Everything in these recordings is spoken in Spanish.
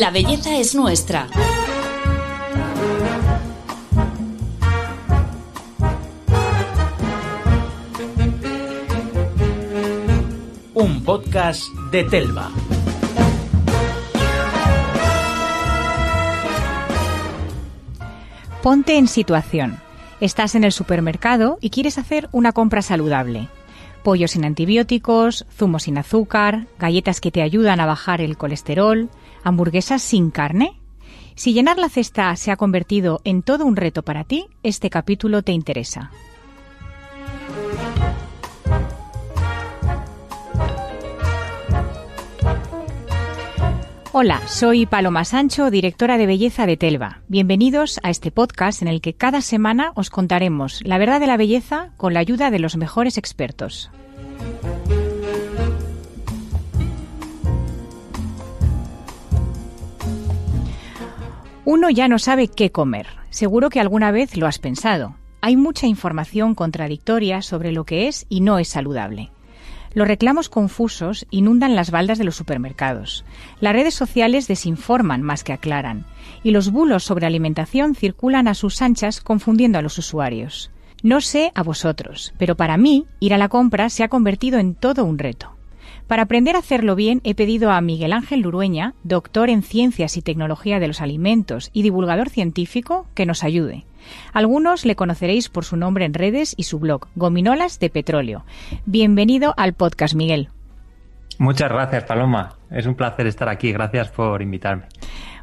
La belleza es nuestra. Un podcast de Telva. Ponte en situación. Estás en el supermercado y quieres hacer una compra saludable. Pollo sin antibióticos, zumo sin azúcar, galletas que te ayudan a bajar el colesterol, hamburguesas sin carne. Si llenar la cesta se ha convertido en todo un reto para ti, este capítulo te interesa. Hola, soy Paloma Sancho, directora de belleza de Telva. Bienvenidos a este podcast en el que cada semana os contaremos la verdad de la belleza con la ayuda de los mejores expertos. Uno ya no sabe qué comer. Seguro que alguna vez lo has pensado. Hay mucha información contradictoria sobre lo que es y no es saludable. Los reclamos confusos inundan las baldas de los supermercados. Las redes sociales desinforman más que aclaran. Y los bulos sobre alimentación circulan a sus anchas confundiendo a los usuarios. No sé a vosotros, pero para mí ir a la compra se ha convertido en todo un reto. Para aprender a hacerlo bien he pedido a Miguel Ángel Lurueña, doctor en Ciencias y Tecnología de los Alimentos y divulgador científico, que nos ayude. Algunos le conoceréis por su nombre en redes y su blog, Gominolas de Petróleo. Bienvenido al podcast, Miguel. Muchas gracias, Paloma. Es un placer estar aquí. Gracias por invitarme.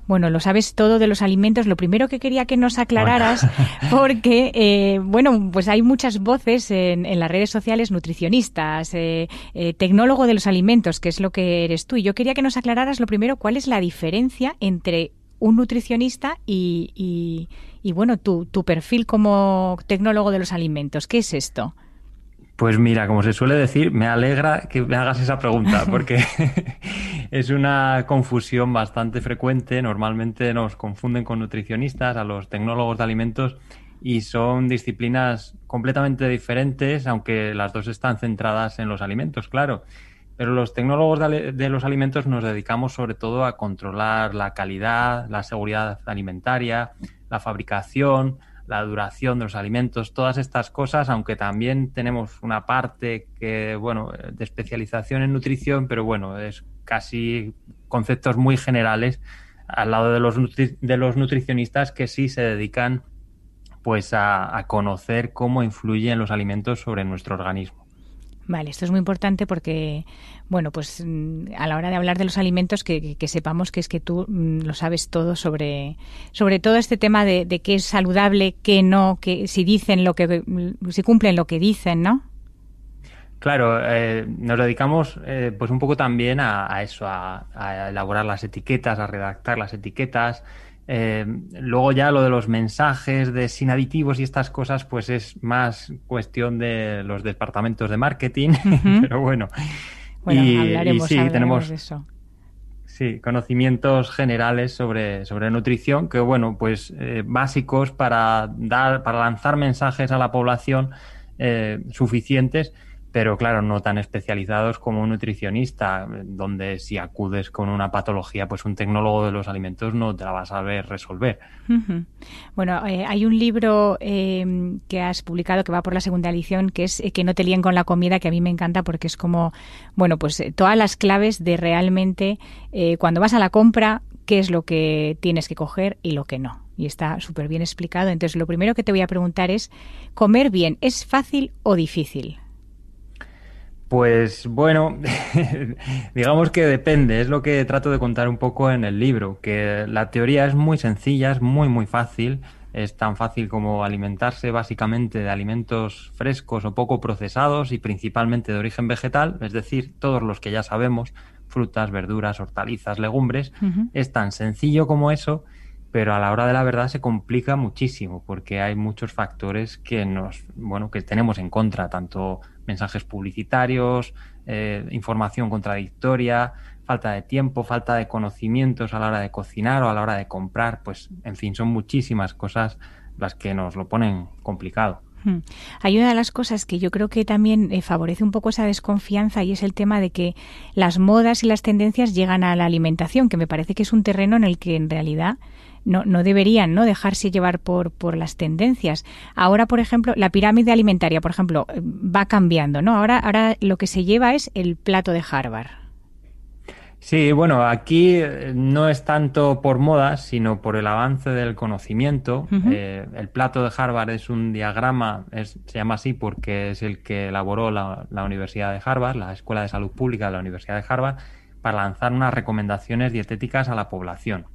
Bueno, lo sabes todo de los alimentos. Lo primero que quería que nos aclararas, porque, eh, bueno, pues hay muchas voces en, las redes sociales, nutricionistas, eh, eh, tecnólogo de los alimentos, que es lo que eres tú. Y yo quería que nos aclararas lo primero, cuál es la diferencia entre un nutricionista y, y, bueno, tu, tu perfil como tecnólogo de los alimentos. ¿Qué es esto? Pues mira, como se suele decir, me alegra que me hagas esa pregunta, porque es una confusión bastante frecuente. Normalmente nos confunden con nutricionistas, a los tecnólogos de alimentos, y son disciplinas completamente diferentes, aunque las dos están centradas en los alimentos, claro. Pero los tecnólogos de, los alimentos nos dedicamos sobre todo a controlar la calidad, la seguridad alimentaria, la fabricación, la duración de los alimentos, todas estas cosas, aunque también tenemos una parte que, bueno, de especialización en nutrición, pero bueno, es casi conceptos muy generales al lado de los, de los nutricionistas que sí se dedican pues a conocer cómo influyen los alimentos sobre nuestro organismo. Vale, esto es muy importante porque, bueno, pues mm, a la hora de hablar de los alimentos, que, sepamos que es que tú mm, lo sabes todo sobre, sobre todo este tema de, qué es saludable, qué no, que si dicen lo que, mm, si cumplen lo que dicen, ¿no? Claro, eh, nos dedicamos eh, pues un poco también a, eso, a, a, elaborar las etiquetas, a redactar las etiquetas, eh, luego ya lo de los mensajes de sin aditivos y estas cosas, pues es más cuestión de los departamentos de marketing, pero bueno. y, hablaremos, sí, tenemos eso. Sí, conocimientos generales sobre, sobre nutrición, que bueno, pues eh, básicos para dar, para lanzar mensajes a la población eh, suficientes pero claro, no tan especializados como un nutricionista, donde si acudes con una patología, pues un tecnólogo de los alimentos no te la va a saber resolver. Bueno, eh, hay un libro eh, que has publicado que va por la segunda edición, que es eh, Que no te líen con la comida, que a mí me encanta porque es como, bueno, pues todas las claves de realmente cuando vas a la compra, qué es lo que tienes que coger y lo que no. Y está súper bien explicado. Entonces, lo primero que te voy a preguntar es, ¿comer bien es fácil o difícil? Pues bueno, digamos que depende, es lo que trato de contar un poco en el libro, que la teoría es muy sencilla, es muy muy fácil, es tan fácil como alimentarse básicamente de alimentos frescos o poco procesados y principalmente de origen vegetal, es decir, todos los que ya sabemos, frutas, verduras, hortalizas, legumbres, es tan sencillo como eso pero a la hora de la verdad se complica muchísimo porque hay muchos factores que nos, bueno, que tenemos en contra, tanto mensajes publicitarios, eh, información contradictoria, falta de tiempo, falta de conocimientos a la hora de cocinar o a la hora de comprar, pues en fin, son muchísimas cosas las que nos lo ponen complicado. Hmm. Hay una de las cosas que yo creo que también eh, favorece un poco esa desconfianza y es el tema de que las modas y las tendencias llegan a la alimentación, que me parece que es un terreno en el que en realidad no, no deberían no dejarse llevar por, por las tendencias. Ahora, por ejemplo, la pirámide alimentaria, por ejemplo, va cambiando, ¿no? Ahora, ahora lo que se lleva es el plato de Harvard. Sí, bueno, aquí eh, no es tanto por moda, sino por el avance del conocimiento. Eh, el plato de Harvard es un diagrama, se llama así porque es el que elaboró la, Universidad de Harvard, la Escuela de Salud Pública de la Universidad de Harvard, para lanzar unas recomendaciones dietéticas a la población.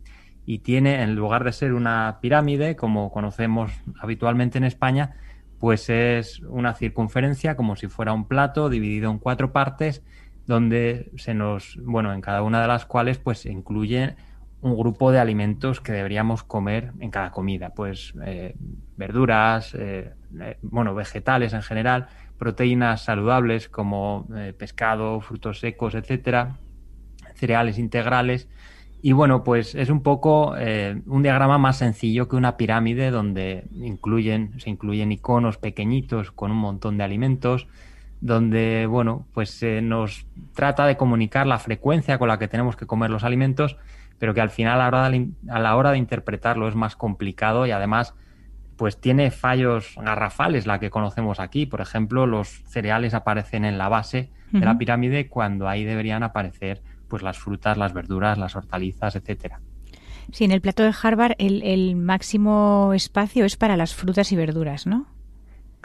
Y tiene, en lugar de ser una pirámide, como conocemos habitualmente en España, pues es una circunferencia como si fuera un plato dividido en cuatro partes donde se nos, bueno, en cada una de las cuales pues se incluye un grupo de alimentos que deberíamos comer en cada comida, pues eh, verduras, eh, eh, bueno, vegetales en general, proteínas saludables como pescado, frutos secos, etcétera, cereales integrales. Y bueno, pues es un poco un diagrama más sencillo que una pirámide donde incluyen, se incluyen iconos pequeñitos con un montón de alimentos, donde, bueno, pues se nos trata de comunicar la frecuencia con la que tenemos que comer los alimentos, pero que al final a la hora de, a la hora de interpretarlo es más complicado y además pues tiene fallos garrafales la que conocemos aquí. Por ejemplo, los cereales aparecen en la base de la pirámide cuando ahí deberían aparecer pues las frutas, las verduras, las hortalizas, etcétera. Sí, en el plato de Harvard el, el máximo espacio es para las frutas y verduras, ¿no?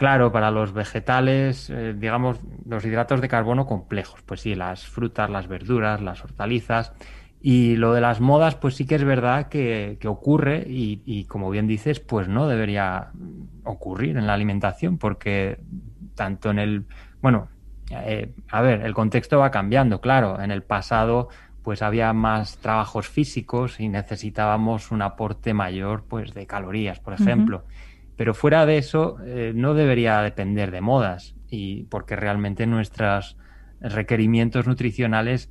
Claro, para los vegetales, eh, digamos, los hidratos de carbono complejos, pues sí, las frutas, las verduras, las hortalizas. Y lo de las modas, pues sí que es verdad que, ocurre y, como bien dices, pues no debería ocurrir en la alimentación porque tanto en el, bueno, eh, a ver, el contexto va cambiando, claro, en el pasado pues había más trabajos físicos y necesitábamos un aporte mayor pues de calorías, por ejemplo. Pero fuera de eso, eh, no debería depender de modas, y porque realmente nuestros requerimientos nutricionales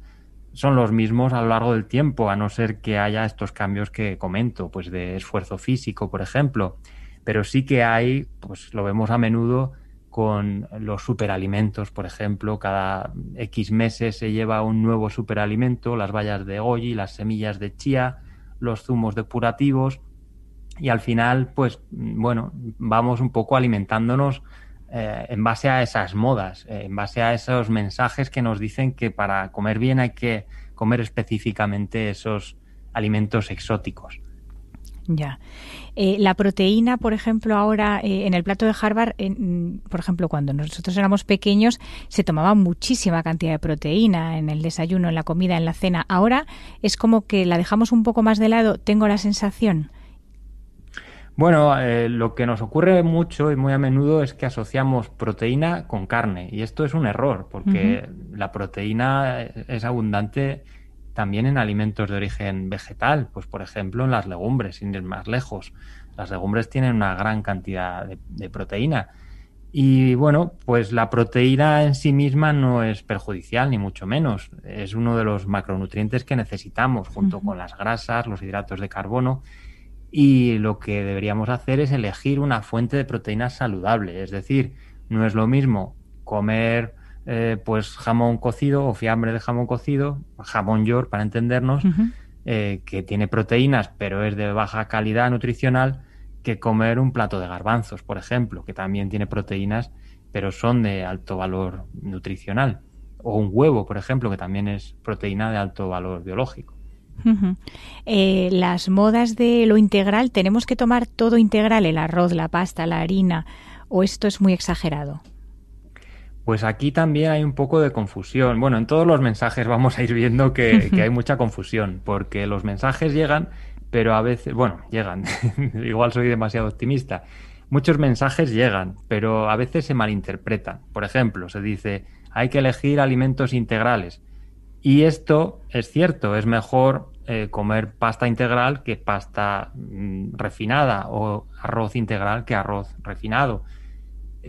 son los mismos a lo largo del tiempo, a no ser que haya estos cambios que comento, pues de esfuerzo físico, por ejemplo. Pero sí que hay, pues lo vemos a menudo con los superalimentos, por ejemplo, cada X meses se lleva un nuevo superalimento, las bayas de goji, las semillas de chía, los zumos depurativos, y al final, pues bueno, vamos un poco alimentándonos eh, en base a esas modas, eh, en base a esos mensajes que nos dicen que para comer bien hay que comer específicamente esos alimentos exóticos. Ya. Eh, la proteína, por ejemplo, ahora en el plato de Harvard, por ejemplo, cuando nosotros éramos pequeños, se tomaba muchísima cantidad de proteína en el desayuno, en la comida, en la cena. Ahora es como que la dejamos un poco más de lado, tengo la sensación. Bueno, eh, lo que nos ocurre mucho y muy a menudo es que asociamos proteína con carne y esto es un error porque la proteína es abundante también en alimentos de origen vegetal, pues por ejemplo en las legumbres, sin ir más lejos. Las legumbres tienen una gran cantidad de, proteína y bueno, pues la proteína en sí misma no es perjudicial ni mucho menos, es uno de los macronutrientes que necesitamos junto con las grasas, los hidratos de carbono y lo que deberíamos hacer es elegir una fuente de proteínas saludable. Es decir, no es lo mismo comer eh, pues jamón cocido o fiambre de jamón cocido, jamón york para entendernos, eh, que tiene proteínas pero es de baja calidad nutricional, que comer un plato de garbanzos, por ejemplo, que también tiene proteínas pero son de alto valor nutricional. O un huevo, por ejemplo, que también es proteína de alto valor biológico. Eh, las modas de lo integral, ¿tenemos que tomar todo integral, el arroz, la pasta, la harina, o esto es muy exagerado? Pues aquí también hay un poco de confusión. Bueno, en todos los mensajes vamos a ir viendo que, hay mucha confusión, porque los mensajes llegan, pero a veces, bueno, llegan, igual soy demasiado optimista. Muchos mensajes llegan, pero a veces se malinterpretan. Por ejemplo, se dice, hay que elegir alimentos integrales. Y esto es cierto, es mejor eh, comer pasta integral que pasta mm, refinada o arroz integral que arroz refinado.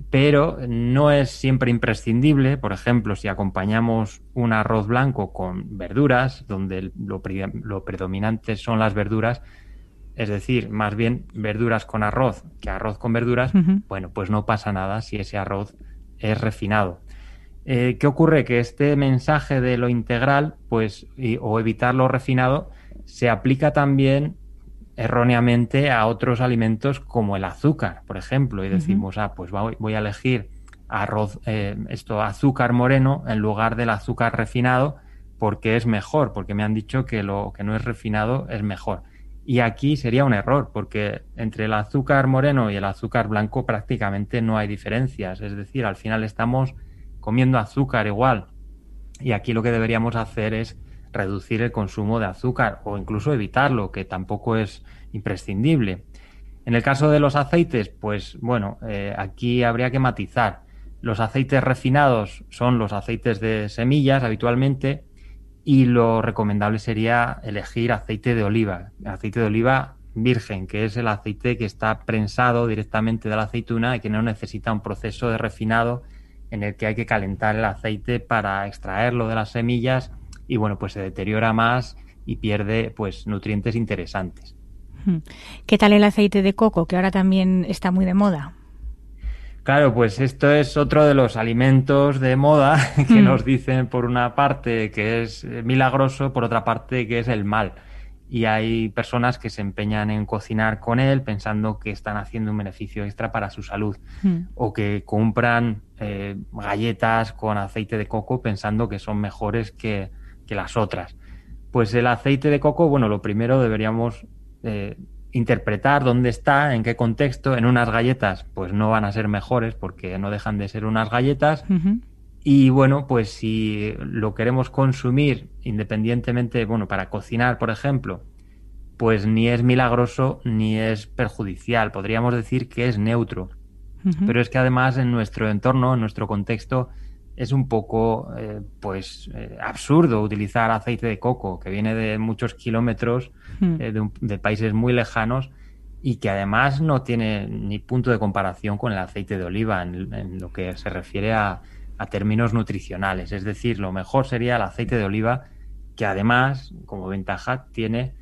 Pero no es siempre imprescindible, por ejemplo, si acompañamos un arroz blanco con verduras, donde lo, predominante son las verduras, es decir, más bien verduras con arroz que arroz con verduras, bueno, pues no pasa nada si ese arroz es refinado. Eh, ¿Qué ocurre? Que este mensaje de lo integral, pues, o evitar lo refinado, se aplica también erróneamente a otros alimentos como el azúcar, por ejemplo, y decimos, ah, pues voy a elegir arroz, eh, esto, azúcar moreno en lugar del azúcar refinado, porque es mejor, porque me han dicho que lo que no es refinado es mejor. Y aquí sería un error, porque entre el azúcar moreno y el azúcar blanco prácticamente no hay diferencias. Es decir, al final estamos comiendo azúcar igual. Y aquí lo que deberíamos hacer es reducir el consumo de azúcar o incluso evitarlo, que tampoco es imprescindible. En el caso de los aceites, pues bueno, eh, aquí habría que matizar. Los aceites refinados son los aceites de semillas habitualmente y lo recomendable sería elegir aceite de oliva, aceite de oliva virgen, que es el aceite que está prensado directamente de la aceituna y que no necesita un proceso de refinado en el que hay que calentar el aceite para extraerlo de las semillas y bueno, pues se deteriora más y pierde pues nutrientes interesantes. ¿Qué tal el aceite de coco, que ahora también está muy de moda? Claro, pues esto es otro de los alimentos de moda que hmm. nos dicen por una parte que es eh, milagroso, por otra parte que es el mal. Y hay personas que se empeñan en cocinar con él pensando que están haciendo un beneficio extra para su salud. Hmm. O que compran eh, galletas con aceite de coco pensando que son mejores que, las otras. Pues el aceite de coco, bueno, lo primero deberíamos eh, interpretar dónde está, en qué contexto. En unas galletas, pues no van a ser mejores porque no dejan de ser unas galletas. Y bueno, pues si lo queremos consumir independientemente, bueno, para cocinar, por ejemplo, pues ni es milagroso ni es perjudicial. Podríamos decir que es neutro. Pero es que además en nuestro entorno, en nuestro contexto, es un poco eh, pues eh, absurdo utilizar aceite de coco que viene de muchos kilómetros hmm. eh, de, países muy lejanos y que además no tiene ni punto de comparación con el aceite de oliva en, lo que se refiere a, términos nutricionales. Es decir, lo mejor sería el aceite de oliva que además, como ventaja, tiene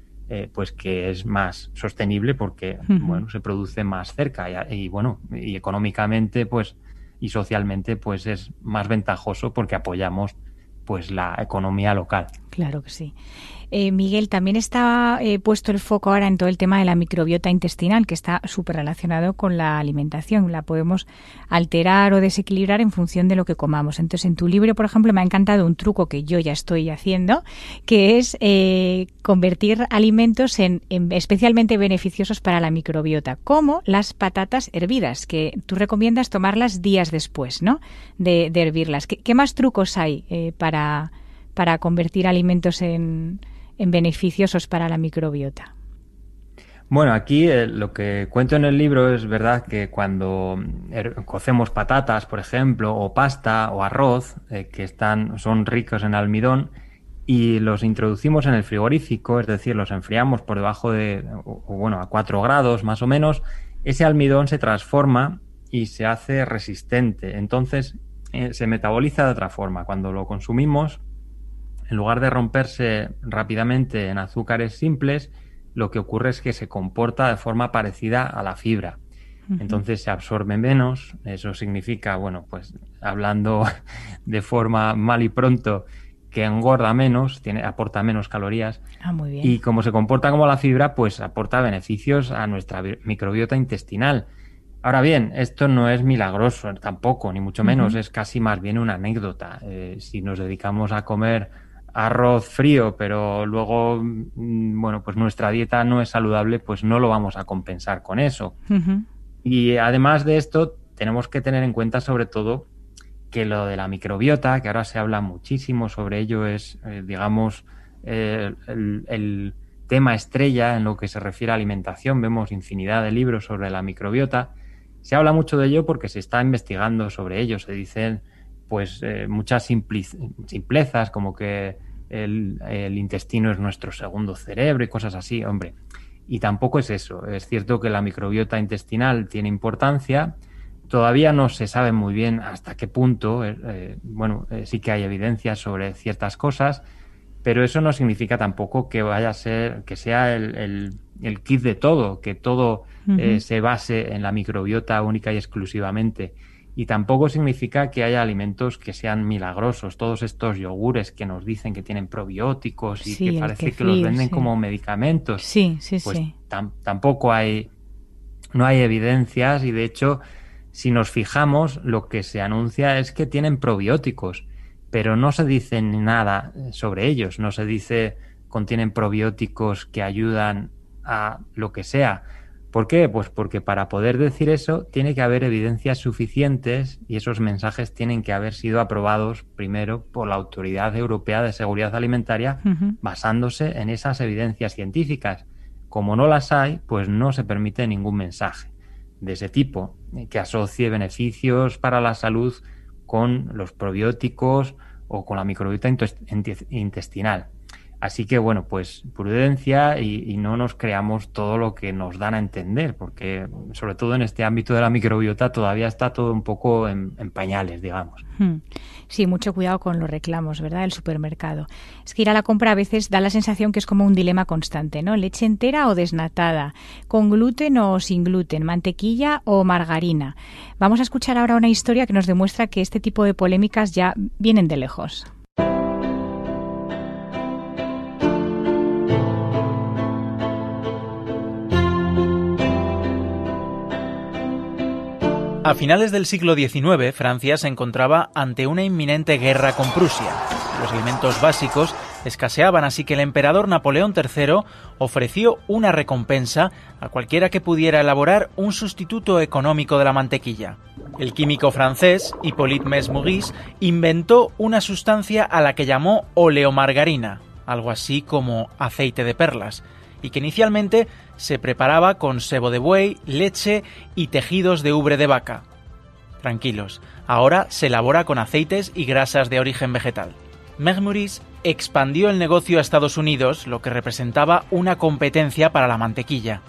pues que es más sostenible porque hmm. bueno se produce más cerca y, y bueno y económicamente pues y socialmente pues es más ventajoso porque apoyamos pues la economía local. Claro que sí. Eh, Miguel, también está eh, puesto el foco ahora en todo el tema de la microbiota intestinal, que está súper relacionado con la alimentación. La podemos alterar o desequilibrar en función de lo que comamos. Entonces, en tu libro, por ejemplo, me ha encantado un truco que yo ya estoy haciendo, que es eh, convertir alimentos en, especialmente beneficiosos para la microbiota, como las patatas hervidas, que tú recomiendas tomarlas días después, ¿no? De, hervirlas. ¿Qué, más trucos hay para, para convertir alimentos en en beneficiosos para la microbiota? Bueno, aquí eh, lo que cuento en el libro es verdad que cuando er, cocemos patatas, por ejemplo, o pasta o arroz, eh, que están, son ricos en almidón, y los introducimos en el frigorífico, es decir, los enfriamos por debajo de, bueno, a 4 grados más o menos, ese almidón se transforma y se hace resistente. Entonces eh, se metaboliza de otra forma. Cuando lo consumimos, en lugar de romperse rápidamente en azúcares simples, lo que ocurre es que se comporta de forma parecida a la fibra. Entonces se absorbe menos, eso significa, bueno, pues hablando de forma mal y pronto, que engorda menos, tiene, aporta menos calorías. Ah, muy bien. Y como se comporta como la fibra, pues aporta beneficios a nuestra microbiota intestinal. Ahora bien, esto no es milagroso tampoco, ni mucho menos, es casi más bien una anécdota. Eh, si nos dedicamos a comer arroz frío, pero luego, mm, bueno, pues nuestra dieta no es saludable, pues no lo vamos a compensar con eso. Y además de esto, tenemos que tener en cuenta sobre todo que lo de la microbiota, que ahora se habla muchísimo sobre ello, es, eh, digamos, el, el, tema estrella en lo que se refiere a alimentación. Vemos infinidad de libros sobre la microbiota. Se habla mucho de ello porque se está investigando sobre ello. Se dicen pues eh, muchas simplezas como que el, intestino es nuestro segundo cerebro y cosas así, hombre. Y tampoco es eso. Es cierto que la microbiota intestinal tiene importancia. Todavía no se sabe muy bien hasta qué punto. Eh, eh, bueno, sí que hay evidencias sobre ciertas cosas, pero eso no significa tampoco que vaya a ser, que sea el, el kit de todo, que todo se base en la microbiota única y exclusivamente. Y tampoco significa que haya alimentos que sean milagrosos. Todos estos yogures que nos dicen que tienen probióticos y que parece que los venden como medicamentos. Sí, sí, pues sí. tampoco hay, no hay evidencias y de hecho, si nos fijamos, lo que se anuncia es que tienen probióticos, pero no se dice nada sobre ellos. No se dice contienen probióticos que ayudan a lo que sea. ¿Por qué? Pues porque para poder decir eso tiene que haber evidencias suficientes y esos mensajes tienen que haber sido aprobados primero por la Autoridad Europea de Seguridad Alimentaria basándose en esas evidencias científicas. Como no las hay, pues no se permite ningún mensaje de ese tipo que asocie beneficios para la salud con los probióticos o con la microbiota intestinal. Así que bueno, pues prudencia y, no nos creamos todo lo que nos dan a entender, porque sobre todo en este ámbito de la microbiota todavía está todo un poco en, pañales, digamos. Hmm. Sí, mucho cuidado con los reclamos, ¿verdad? El supermercado. Es que ir a la compra a veces da la sensación que es como un dilema constante, ¿no? Leche entera o desnatada, con gluten o sin gluten, mantequilla o margarina. Vamos a escuchar ahora una historia que nos demuestra que este tipo de polémicas ya vienen de lejos. A finales del siglo XIX, Francia se encontraba ante una inminente guerra con Prusia. Los alimentos básicos escaseaban, así que el emperador Napoleón III ofreció una recompensa a cualquiera que pudiera elaborar un sustituto económico de la mantequilla. El químico francés Hippolyte Mesmouris inventó una sustancia a la que llamó oleomargarina, algo así como aceite de perlas, y que inicialmente se preparaba con sebo de buey, leche y tejidos de ubre de vaca. Tranquilos, ahora se elabora con aceites y grasas de origen vegetal. Megmuris expandió el negocio a Estados Unidos, lo que representaba una competencia para la mantequilla.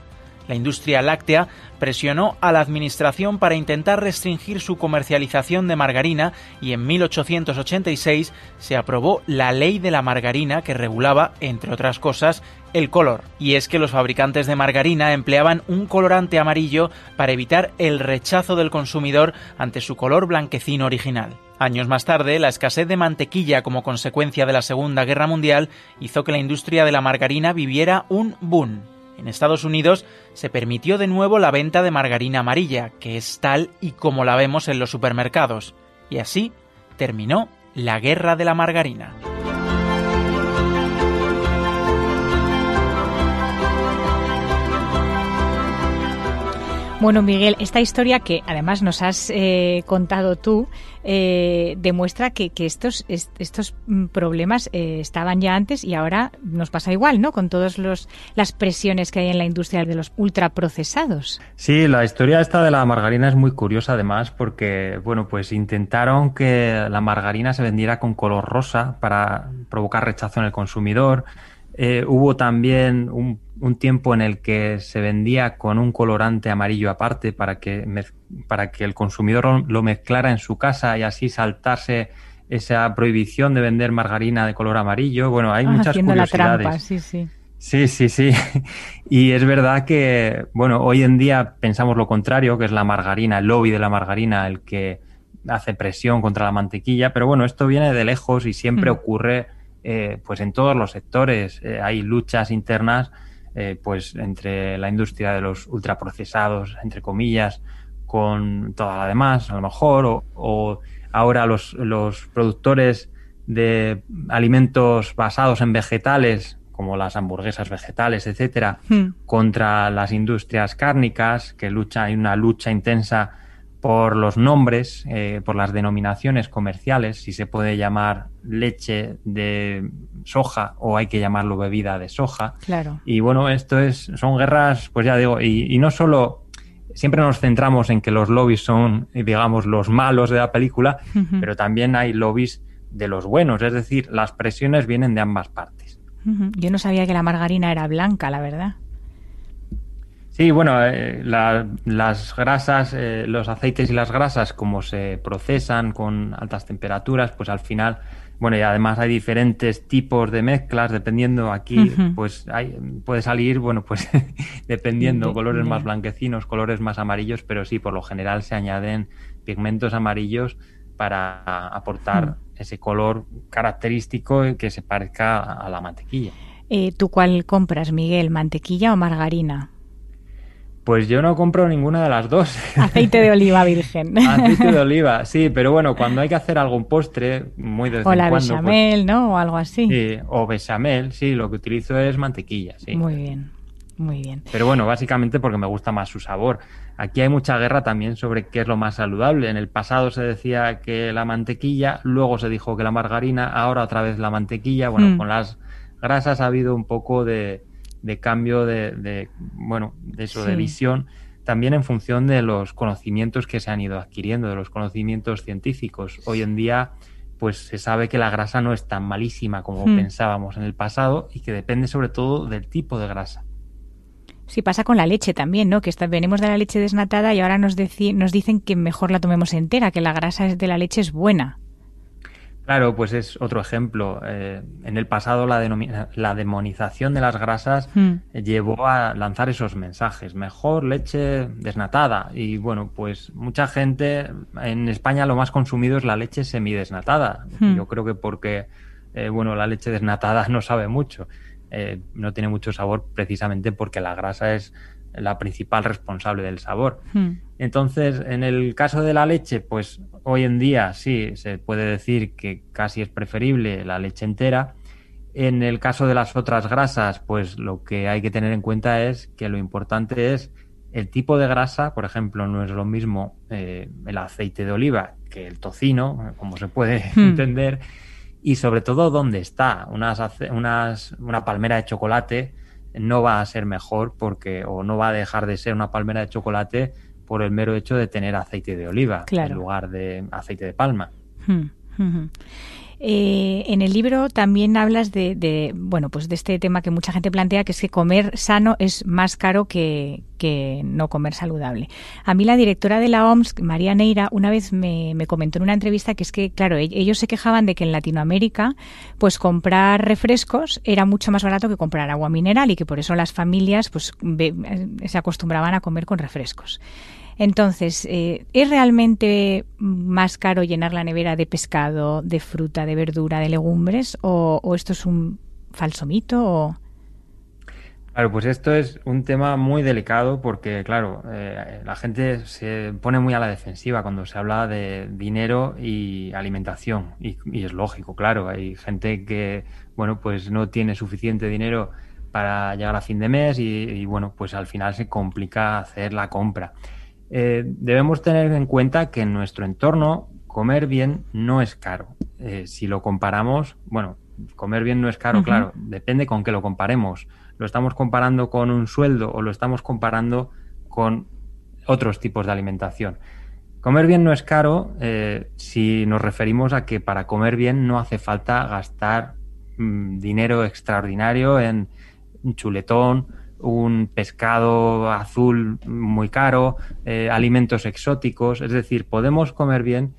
La industria láctea presionó a la administración para intentar restringir su comercialización de margarina y en 1886 se aprobó la ley de la margarina que regulaba, entre otras cosas, el color. Y es que los fabricantes de margarina empleaban un colorante amarillo para evitar el rechazo del consumidor ante su color blanquecino original. Años más tarde, la escasez de mantequilla como consecuencia de la Segunda Guerra Mundial hizo que la industria de la margarina viviera un boom. En Estados Unidos se permitió de nuevo la venta de margarina amarilla, que es tal y como la vemos en los supermercados. Y así terminó la guerra de la margarina. Bueno, Miguel, esta historia que además nos has eh, contado tú eh, demuestra que, estos, estos mm, problemas eh, estaban ya antes y ahora nos pasa igual, ¿no? Con todas las presiones que hay en la industria de los ultraprocesados. Sí, la historia esta de la margarina es muy curiosa además porque, bueno, pues intentaron que la margarina se vendiera con color rosa para provocar rechazo en el consumidor. hubo también un un tiempo en el que se vendía con un colorante amarillo aparte para que, para que el consumidor lo mezclara en su casa y así saltarse esa prohibición de vender margarina de color amarillo. Bueno, hay ah, muchas curiosidades. La trampa, sí, sí. Sí, sí, sí. Y es verdad que, bueno, hoy en día pensamos lo contrario, que es la margarina, el lobby de la margarina, el que hace presión contra la mantequilla, pero bueno, esto viene de lejos y siempre mm. ocurre eh, pues en todos los sectores. Eh, hay luchas internas eh, pues entre la industria de los ultraprocesados, entre comillas, con toda la demás, a lo mejor, o, ahora los, los, productores de alimentos basados en vegetales, como las hamburguesas vegetales, etcétera, hmm. contra las industrias cárnicas, que lucha, hay una lucha intensa por los nombres, eh, por las denominaciones comerciales, si se puede llamar leche de soja o hay que llamarlo bebida de soja. Claro. Y bueno, esto es, son guerras, pues ya digo, y, no solo siempre nos centramos en que los lobbies son, digamos, los malos de la película, pero también hay lobbies de los buenos, es decir, las presiones vienen de ambas partes. Yo no sabía que la margarina era blanca, la verdad. Sí, bueno, eh, las grasas, eh, los aceites y las grasas, como se procesan con altas temperaturas, pues al final Bueno, y además hay diferentes tipos de mezclas, dependiendo aquí, pues hay, puede salir, bueno, pues dependiendo, colores más blanquecinos, colores más amarillos, pero sí, por lo general se añaden pigmentos amarillos para aportar ese color característico que se parezca a la mantequilla. Eh, ¿Tú cuál compras, Miguel, mantequilla o margarina? Pues yo no compro ninguna de las dos. Aceite de oliva virgen. Aceite de oliva, sí, pero bueno, cuando hay que hacer algún postre, muy de vez o la pues bechamel, ¿no? O algo así. Sí, o bechamel, sí, lo que utilizo es mantequilla, sí. Muy bien, muy bien. Pero bueno, básicamente porque me gusta más su sabor. Aquí hay mucha guerra también sobre qué es lo más saludable. En el pasado se decía que la mantequilla, luego se dijo que la margarina, ahora otra vez la mantequilla. Bueno, hmm. con las grasas ha habido un poco de, cambio de, bueno, de eso, de visión, también en función de los conocimientos que se han ido adquiriendo, de los conocimientos científicos. Hoy en día, pues se sabe que la grasa no es tan malísima como hmm. pensábamos en el pasado y que depende sobre todo del tipo de grasa. Sí, pasa con la leche también, ¿no? Que venimos de la leche desnatada y ahora nos, nos dicen que mejor la tomemos entera, que la grasa de la leche es buena. Claro, pues es otro ejemplo. Eh, en el pasado la, la, demonización de las grasas hmm. llevó a lanzar esos mensajes. Mejor leche desnatada. Y bueno, pues mucha gente, en España lo más consumido es la leche semidesnatada. Hmm. Yo creo que porque, eh, bueno, la leche desnatada no sabe mucho. Eh, no tiene mucho sabor precisamente porque la grasa es la principal responsable del sabor. Hmm. Entonces, en el caso de la leche, pues hoy en día sí se puede decir que casi es preferible la leche entera. En el caso de las otras grasas, pues lo que hay que tener en cuenta es que lo importante es el tipo de grasa, por ejemplo, no es lo mismo eh, el aceite de oliva que el tocino, como se puede hmm. entender, y sobre todo dónde está. Unas, unas, una palmera de chocolate no va a ser mejor porque, o no va a dejar de ser una palmera de chocolate por el mero hecho de tener aceite de oliva en lugar de aceite de palma. Hmm, eh, en el libro también hablas de, bueno, pues de este tema que mucha gente plantea, que es que comer sano es más caro que, no comer saludable. A mí la directora de la OMS, María Neira, una vez me, comentó en una entrevista que es que, claro, e-, ellos se quejaban de que en Latinoamérica, pues comprar refrescos era mucho más barato que comprar agua mineral y que por eso las familias, pues, se acostumbraban a comer con refrescos. Entonces, eh, ¿es realmente más caro llenar la nevera de pescado, de fruta, de verdura, de legumbres? ¿O, esto es un falso mito? Claro, pues esto es un tema muy delicado porque, claro, eh, la gente se pone muy a la defensiva cuando se habla de dinero y alimentación. Y, es lógico, claro, hay gente que, bueno, pues no tiene suficiente dinero para llegar a fin de mes y bueno, pues al final se complica hacer la compra. Eh, debemos tener en cuenta que en nuestro entorno comer bien no es caro. Eh, si lo comparamos, bueno, comer bien no es caro, claro, depende con qué lo comparemos. ¿Lo estamos comparando con un sueldo o lo estamos comparando con otros tipos de alimentación? Comer bien no es caro eh, si nos referimos a que para comer bien no hace falta gastar mm, dinero extraordinario en un chuletón, un pescado azul muy caro, eh, alimentos exóticos, es decir, podemos comer bien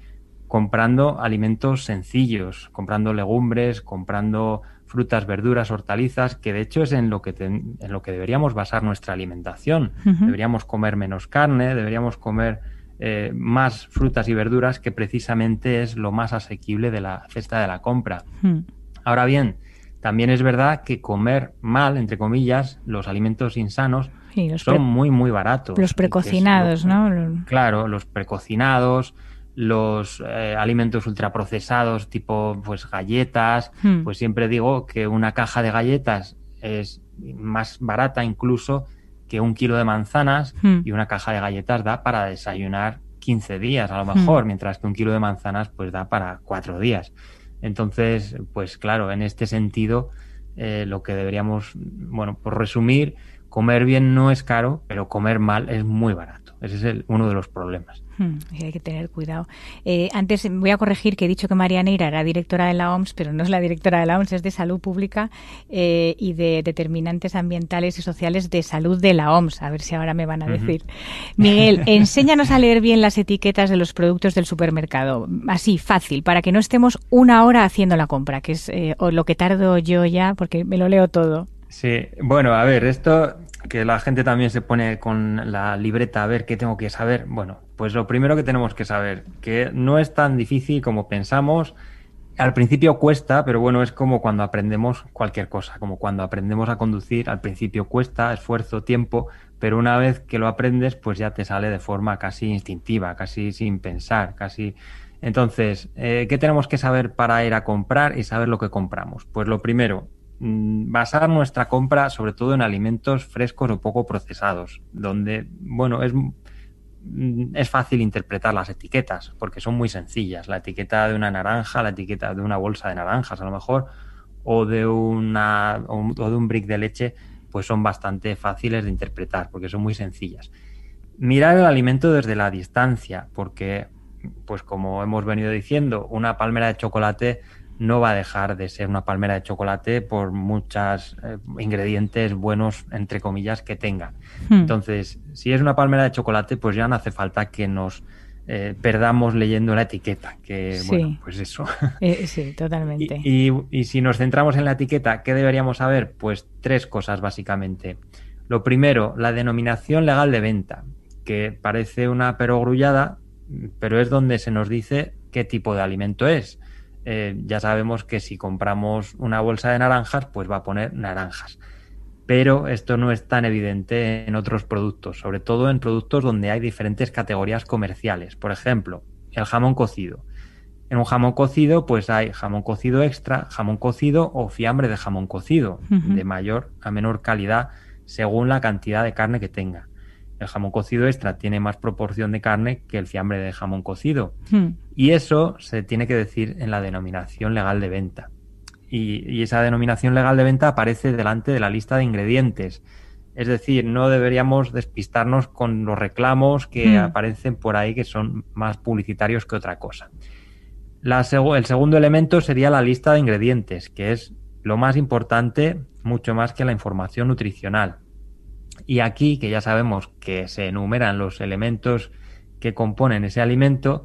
comprando alimentos sencillos, comprando legumbres, comprando frutas, verduras, hortalizas, que de hecho es en lo que, en lo que deberíamos basar nuestra alimentación. Deberíamos comer menos carne, deberíamos comer eh, más frutas y verduras, que precisamente es lo más asequible de la cesta de la compra. Ahora bien, también es verdad que comer mal, entre comillas, los alimentos insanos son muy, muy baratos. Los precocinados, ¿no? Claro, los precocinados, los eh, alimentos ultraprocesados tipo pues galletas, hmm. pues siempre digo que una caja de galletas es más barata incluso que un kilo de manzanas hmm. y una caja de galletas da para desayunar 15 días a lo mejor, hmm. mientras que un kilo de manzanas pues da para cuatro días. Entonces, pues claro, en este sentido, eh, lo que deberíamos, bueno, por resumir, comer bien no es caro, pero comer mal es muy barato. Ese es el, uno de los problemas. Hmm, hay que tener cuidado. Eh, antes voy a corregir que he dicho que María Neira era directora de la OMS, pero no es la directora de la OMS, es de Salud Pública eh, y de determinantes ambientales y sociales de salud de la OMS. A ver si ahora me van a decir. Miguel, enséñanos a leer bien las etiquetas de los productos del supermercado. Así, fácil, para que no estemos una hora haciendo la compra, que es eh, lo que tardo yo ya, porque me lo leo todo. Sí, bueno, a ver, esto que la gente también se pone con la libreta a ver qué tengo que saber. Bueno, pues lo primero que tenemos que saber, que no es tan difícil como pensamos. Al principio cuesta, pero bueno, es como cuando aprendemos cualquier cosa, como cuando aprendemos a conducir, al principio cuesta, esfuerzo, tiempo, pero una vez que lo aprendes, pues ya te sale de forma casi instintiva, casi sin pensar, casi... Entonces, eh, ¿qué tenemos que saber para ir a comprar y saber lo que compramos? Pues lo primero, basar nuestra compra sobre todo en alimentos frescos o poco procesados, donde, bueno, es Mm, es fácil interpretar las etiquetas porque son muy sencillas. La etiqueta de una naranja, la etiqueta de una bolsa de naranjas a lo mejor, o de, una, o de un brick de leche, pues son bastante fáciles de interpretar porque son muy sencillas. Mirar el alimento desde la distancia porque, pues como hemos venido diciendo, una palmera de chocolate no va a dejar de ser una palmera de chocolate por muchos eh, ingredientes buenos, entre comillas, que tenga. Hmm. Entonces, si es una palmera de chocolate, pues ya no hace falta que nos eh, perdamos leyendo la etiqueta, que bueno, pues eso. Eh, sí, totalmente. Y, y, si nos centramos en la etiqueta, ¿qué deberíamos saber? Pues tres cosas básicamente. Lo primero, la denominación legal de venta, que parece una perogrullada, pero es donde se nos dice qué tipo de alimento es. Eh, ya sabemos que si compramos una bolsa de naranjas, pues va a poner naranjas. Pero esto no es tan evidente en otros productos, sobre todo en productos donde hay diferentes categorías comerciales. Por ejemplo, el jamón cocido. En un jamón cocido, pues hay jamón cocido extra, jamón cocido o fiambre de jamón cocido, de mayor a menor calidad según la cantidad de carne que tenga el jamón cocido extra tiene más proporción de carne que el fiambre de jamón cocido. Hmm. Y eso se tiene que decir en la denominación legal de venta. Y, esa denominación legal de venta aparece delante de la lista de ingredientes. Es decir, no deberíamos despistarnos con los reclamos que hmm. aparecen por ahí que son más publicitarios que otra cosa. el segundo elemento sería la lista de ingredientes, que es lo más importante, mucho más que la información nutricional. Y aquí, que ya sabemos que se enumeran los elementos que componen ese alimento,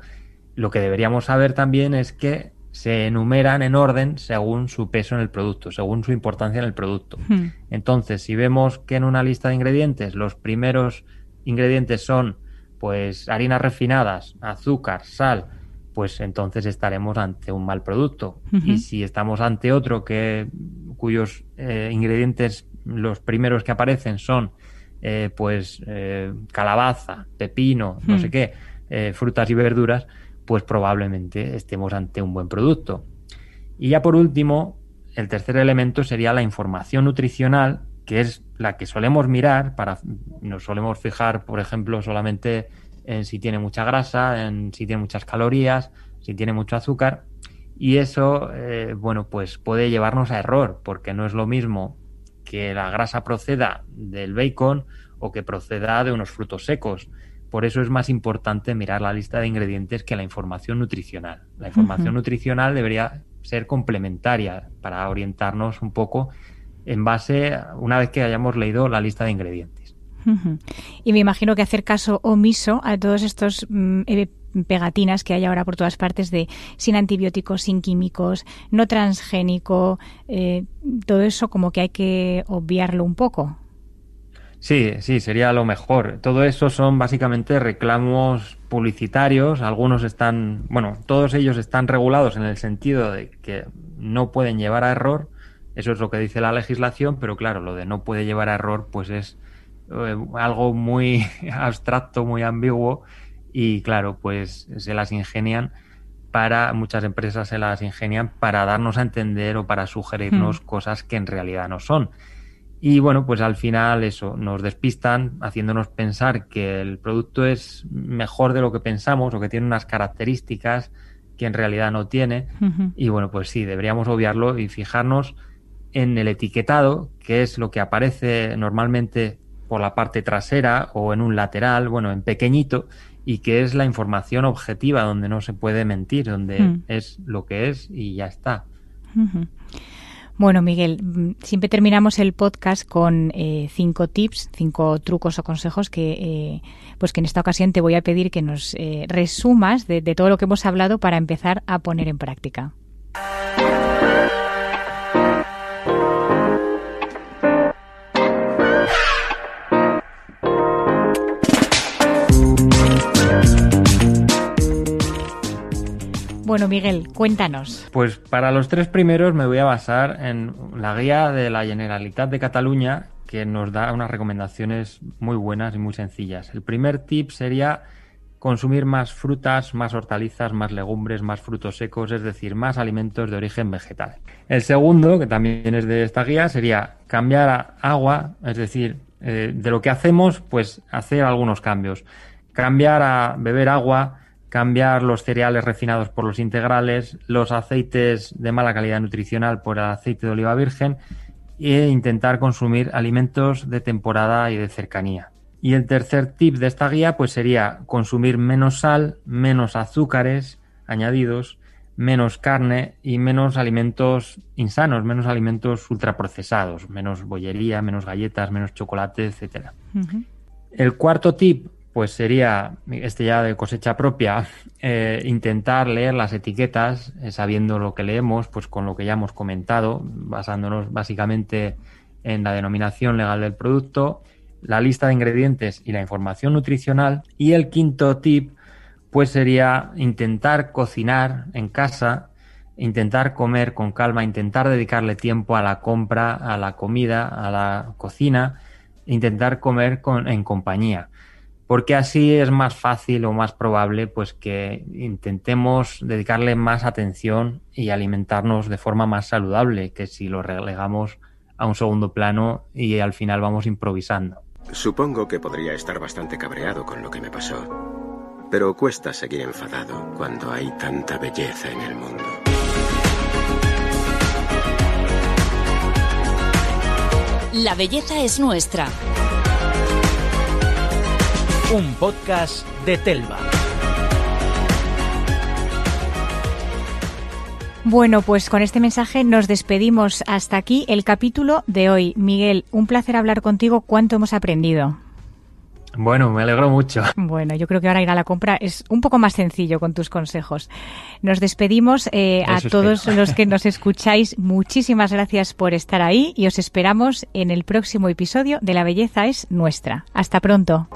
lo que deberíamos saber también es que se enumeran en orden según su peso en el producto, según su importancia en el producto. Hmm. Entonces, si vemos que en una lista de ingredientes los primeros ingredientes son pues harinas refinadas, azúcar, sal, pues entonces estaremos ante un mal producto. Y si estamos ante otro que cuyos eh, ingredientes los primeros que aparecen son eh, pues eh, calabaza, pepino, no sé hmm. qué, eh, frutas y verduras, pues probablemente estemos ante un buen producto. Y ya por último, el tercer elemento sería la información nutricional, que es la que solemos mirar para nos solemos fijar, por ejemplo, solamente en si tiene mucha grasa, en si tiene muchas calorías, si tiene mucho azúcar. Y eso, bueno, pues puede llevarnos a error, porque no es lo mismo que la grasa proceda del bacon o que proceda de unos frutos secos. Por eso es más importante mirar la lista de ingredientes que la información nutricional. La información nutricional debería ser complementaria para orientarnos un poco en base, una vez que hayamos leído la lista de ingredientes. Y me imagino que hacer caso omiso a todos estos mm, eh, pegatinas que hay ahora por todas partes de sin antibióticos, sin químicos, no transgénico, eh, todo eso como que hay que obviarlo un poco. Sí, sí, sería lo mejor. Todo eso son básicamente reclamos publicitarios. Algunos están, bueno, todos ellos están regulados en el sentido de que no pueden llevar a error. Eso es lo que dice la legislación, pero claro, lo de no puede llevar a error, pues es eh, algo muy abstracto, muy ambiguo y claro, pues se las ingenian para, muchas empresas se las ingenian para darnos a entender o para sugerirnos hmm. cosas que en realidad no son. Y bueno, pues al final eso, nos despistan haciéndonos pensar que el producto es mejor de lo que pensamos o que tiene unas características que en realidad no tiene. Y bueno, pues sí, deberíamos obviarlo y fijarnos en el etiquetado, que es lo que aparece normalmente por la parte trasera o en un lateral, bueno, en pequeñito, y que es la información objetiva, donde no se puede mentir, donde mm. es lo que es y ya está. Bueno, Miguel, mm, siempre terminamos el podcast con eh, cinco tips, cinco trucos o consejos que, eh, pues que en esta ocasión te voy a pedir que nos eh, resumas de todo lo que hemos hablado para empezar a poner en práctica. Bueno, Miguel, cuéntanos. Pues para los tres primeros me voy a basar en la guía de la Generalitat de Cataluña, que nos da unas recomendaciones muy buenas y muy sencillas. El primer tip sería consumir más frutas, más hortalizas, más legumbres, más frutos secos, es decir, más alimentos de origen vegetal. El segundo, que también es de esta guía, sería cambiar a agua, es decir, eh, de lo que hacemos, pues hacer algunos cambios. Cambiar a beber agua, cambiar los cereales refinados por los integrales, los aceites de mala calidad nutricional por el aceite de oliva virgen e intentar consumir alimentos de temporada y de cercanía. Y el tercer tip de esta guía pues sería consumir menos sal, menos azúcares añadidos, menos carne y menos alimentos insanos, menos alimentos ultraprocesados, menos bollería, menos galletas, menos chocolate, etc. El cuarto tip pues sería, este ya de cosecha propia, eh, intentar leer las etiquetas eh, sabiendo lo que leemos, pues con lo que ya hemos comentado, basándonos básicamente en la denominación legal del producto, la lista de ingredientes y la información nutricional. Y el quinto tip, pues sería intentar cocinar en casa, intentar comer con calma, intentar dedicarle tiempo a la compra, a la comida, a la cocina, intentar comer con, en compañía porque así es más fácil o más probable pues que intentemos dedicarle más atención y alimentarnos de forma más saludable que si lo relegamos a un segundo plano y al final vamos improvisando. Supongo que podría estar bastante cabreado con lo que me pasó, pero cuesta seguir enfadado cuando hay tanta belleza en el mundo. La belleza es nuestra un podcast de Telva. Bueno, pues con este mensaje nos despedimos. Hasta aquí el capítulo de hoy. Miguel, un placer hablar contigo. ¿Cuánto hemos aprendido? Bueno, me alegro mucho. Bueno, yo creo que ahora ir a la compra es un poco más sencillo con tus consejos. Nos despedimos eh, a todos los que nos escucháis. Muchísimas gracias por estar ahí y os esperamos en el próximo episodio de La Belleza es Nuestra. Hasta pronto.